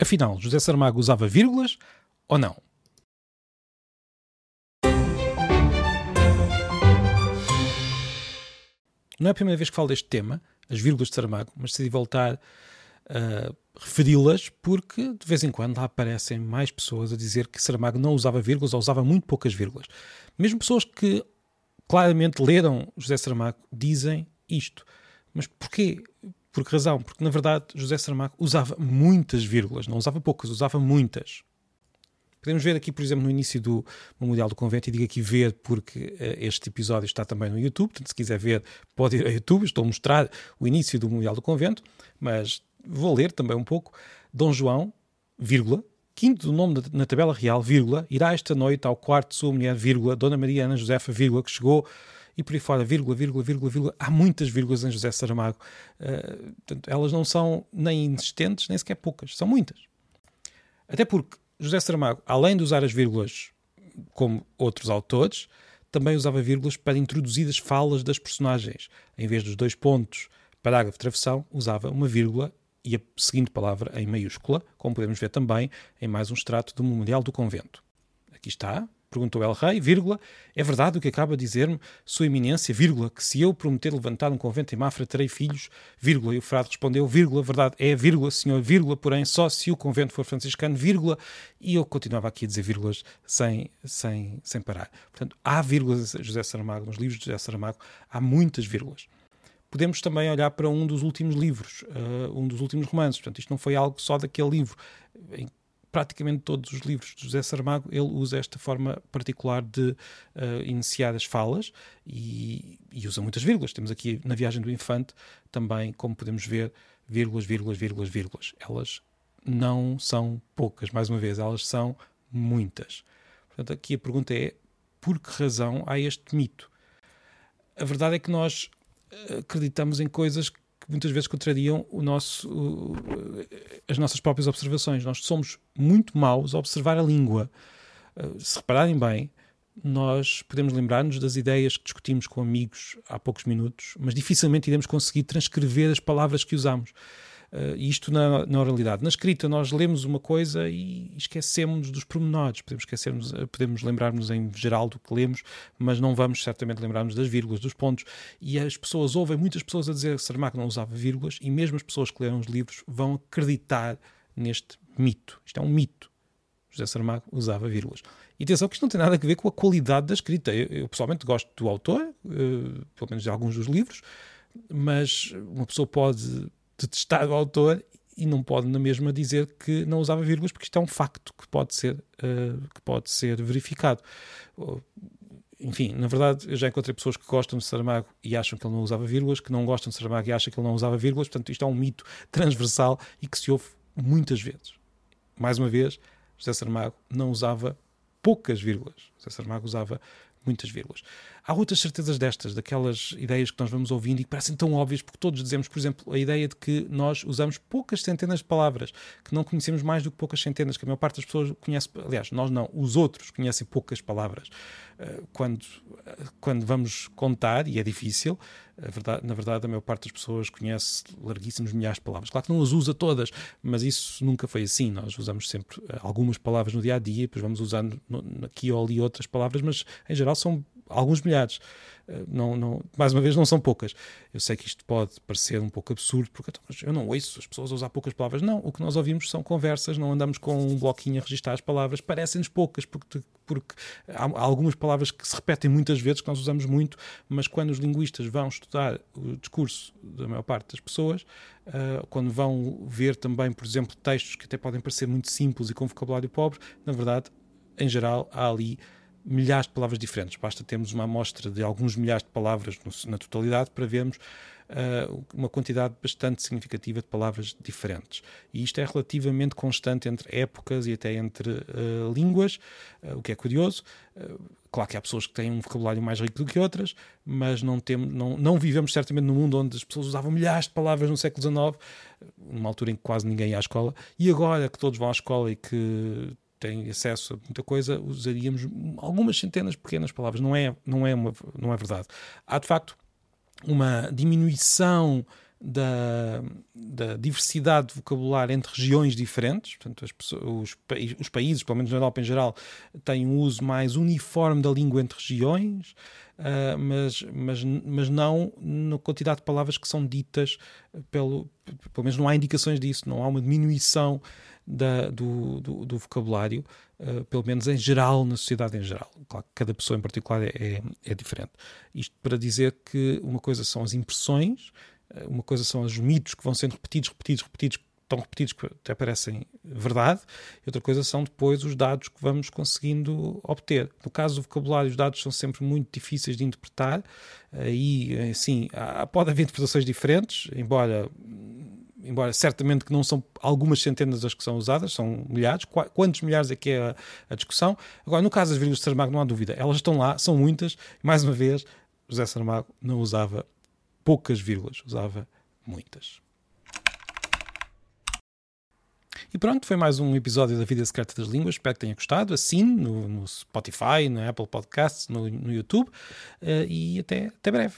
Afinal, José Saramago usava vírgulas ou não? Não é a primeira vez que falo deste tema, as vírgulas de Saramago, mas decidi voltar a referi-las porque de vez em quando lá aparecem mais pessoas a dizer que Saramago não usava vírgulas ou usava muito poucas vírgulas. Mesmo pessoas que claramente leram José Saramago dizem isto. Mas porquê? Por que razão? Porque, na verdade, José Saramago usava muitas vírgulas, não usava poucas, usava muitas. Podemos ver aqui, por exemplo, no início do Memorial do Convento, e digo aqui ver porque uh, este episódio está também no YouTube, portanto, se quiser ver, pode ir ao YouTube, estou a mostrar o início do Memorial do Convento, mas vou ler também um pouco. Dom João, vírgula, quinto do nome na tabela real, vírgula, irá esta noite ao quarto de sua mulher, vírgula, Dona Maria Ana Josefa, vírgula, que chegou e por aí fora, vírgula, vírgula, vírgula, vírgula. Há muitas vírgulas em José Saramago. Uh, portanto, elas não são nem inexistentes, nem sequer poucas. São muitas. Até porque José Saramago, além de usar as vírgulas como outros autores, também usava vírgulas para introduzir as falas das personagens. Em vez dos dois pontos, parágrafo, travessão, usava uma vírgula e a seguinte palavra em maiúscula, como podemos ver também em mais um extrato do Memorial do Convento. Aqui está, Perguntou El Rei, vírgula, é verdade o que acaba de dizer-me, Sua Eminência, vírgula, que se eu prometer levantar um convento em Mafra terei filhos, vírgula, e o frade respondeu, vírgula, verdade é, vírgula, senhor, vírgula, porém só se o convento for franciscano, vírgula, e eu continuava aqui a dizer vírgulas sem, sem, sem parar. Portanto, há vírgulas José Saramago, nos livros de José Saramago, há muitas vírgulas. Podemos também olhar para um dos últimos livros, uh, um dos últimos romances. Portanto, isto não foi algo só daquele livro, em praticamente todos os livros de José Saramago ele usa esta forma particular de uh, iniciar as falas e, e, usa muitas vírgulas. Temos aqui na Viagem do Infante também, como podemos ver, vírgulas, vírgulas, vírgulas, vírgulas. Elas não são poucas, mais uma vez, elas são muitas. Portanto, aqui a pergunta é: por que razão há este mito? A verdade é que nós eh, acreditamos em coisas muitas vezes contrariam o nosso, o, as nossas próprias observações. Nós somos muito maus a observar a língua. Uh, se repararem bem, nós podemos lembrar-nos das ideias que discutimos com amigos há poucos minutos, mas dificilmente iremos conseguir transcrever as palavras que usamos. Uh, isto na, na, oralidade. Na escrita, nós lemos uma coisa e esquecemos dos pormenores. Podemos, eh, podemos lembrar-nos em geral do que lemos, mas não vamos certamente lembrar-nos das vírgulas, dos pontos. E as pessoas ouvem muitas pessoas a dizer que Saramago não usava vírgulas, e mesmo as pessoas que leram os livros vão acreditar neste mito. Isto é um mito. José Saramago usava vírgulas. E atenção que isto não tem nada a ver com a qualidade da escrita. Eu, eu pessoalmente gosto do autor, uh, pelo menos de alguns dos livros, mas uma pessoa pode detestar o autor e não pode na mesma dizer que não usava vírgulas porque isto é um facto que pode ser, uh, que pode ser verificado. enfim, na verdade, eu já encontrei pessoas que gostam de Saramago e acham que ele não usava vírgulas, que não gostam de Saramago e acham que ele não usava vírgulas, portanto, isto é um mito transversal e que se ouve muitas vezes. Mais uma vez, José Saramago não usava poucas vírgulas. José Saramago usava muitas vírgulas. Há outras certezas destas, daquelas ideias que nós vamos ouvindo e que parecem tão óbvias, porque todos dizemos, por exemplo, a ideia de que nós usamos poucas centenas de palavras, que não conhecemos mais do que poucas centenas, que a maior parte das pessoas conhece, aliás, nós não, os outros conhecem poucas palavras. Eh, quando, quando vamos contar, e é difícil, verdade, na verdade, a maior parte das pessoas conhece larguíssimos milhares de palavras. Claro que não as usa todas, mas isso nunca foi assim. Nós usamos sempre eh, algumas palavras no dia a dia, depois vamos usando aqui ou ali outras palavras, mas em geral são alguns milhares. Eh, não, não, mais uma vez, não são poucas. Eu sei que isto pode parecer um pouco absurdo, porque então, eu não ouço as pessoas a usar poucas palavras. Não, o que nós ouvimos são conversas, não andamos com um bloquinho a registrar as palavras. Parecem-nos poucas, porque, porque há algumas palavras que se repetem muitas vezes, que nós usamos muito, mas quando os linguistas vão estudar o discurso da maior parte das pessoas, uh, quando vão ver também, por exemplo, textos que até podem parecer muito simples e com vocabulário pobre, na verdade, em geral, há ali milhares de palavras diferentes. Basta termos uma amostra de alguns milhares de palavras no, na totalidade para vermos uh, uma quantidade bastante significativa de palavras diferentes. E isto é relativamente constante entre épocas e até entre uh, línguas, uh, o que é curioso. Claro que há pessoas que têm um vocabulário mais rico do que outras, mas não, temos, não, não vivemos certamente num mundo onde as pessoas usavam milhares de palavras no século XIX, numa altura em que quase ninguém ia à escola, e agora que todos vão à escola e que têm acesso a muita coisa, usaríamos algumas centenas de pequenas palavras. Não é, não é, uma, não é verdade. Há, de facto, uma diminuição da, da, diversidade de vocabulário entre regiões diferentes. Portanto, os, os, países, pelo menos na Europa em geral, têm um uso mais uniforme da língua entre regiões, uh, mas, mas, mas não na quantidade de palavras que são ditas, pelo, pelo menos não há indicações disso, não há uma diminuição da, do, do, do, vocabulário, uh, pelo menos em geral, na sociedade em geral. Claro que cada pessoa em particular é, é, é diferente. Isto para dizer que uma coisa são as impressões eh, uma coisa são os mitos que vão sendo repetidos, repetidos, repetidos, tão repetidos que até parecem verdade, e outra coisa são depois os dados que vamos conseguindo obter. No caso do vocabulário, os dados são sempre muito difíceis de interpretar, e assim, pode haver interpretações diferentes, embora embora certamente que não são algumas centenas as que são usadas, são milhares. Quantos milhares é que é a, a discussão? Agora, no caso das vírgulas de Saramago, não há dúvida, elas estão lá, são muitas, mais uma vez, José Saramago não usava poucas vírgulas, usava muitas. E pronto, foi mais um episódio da Vida Secreta das Línguas. Espero que tenha gostado. Assine no, no Spotify, no Apple Podcasts, no, no YouTube. Uh, e até, até breve.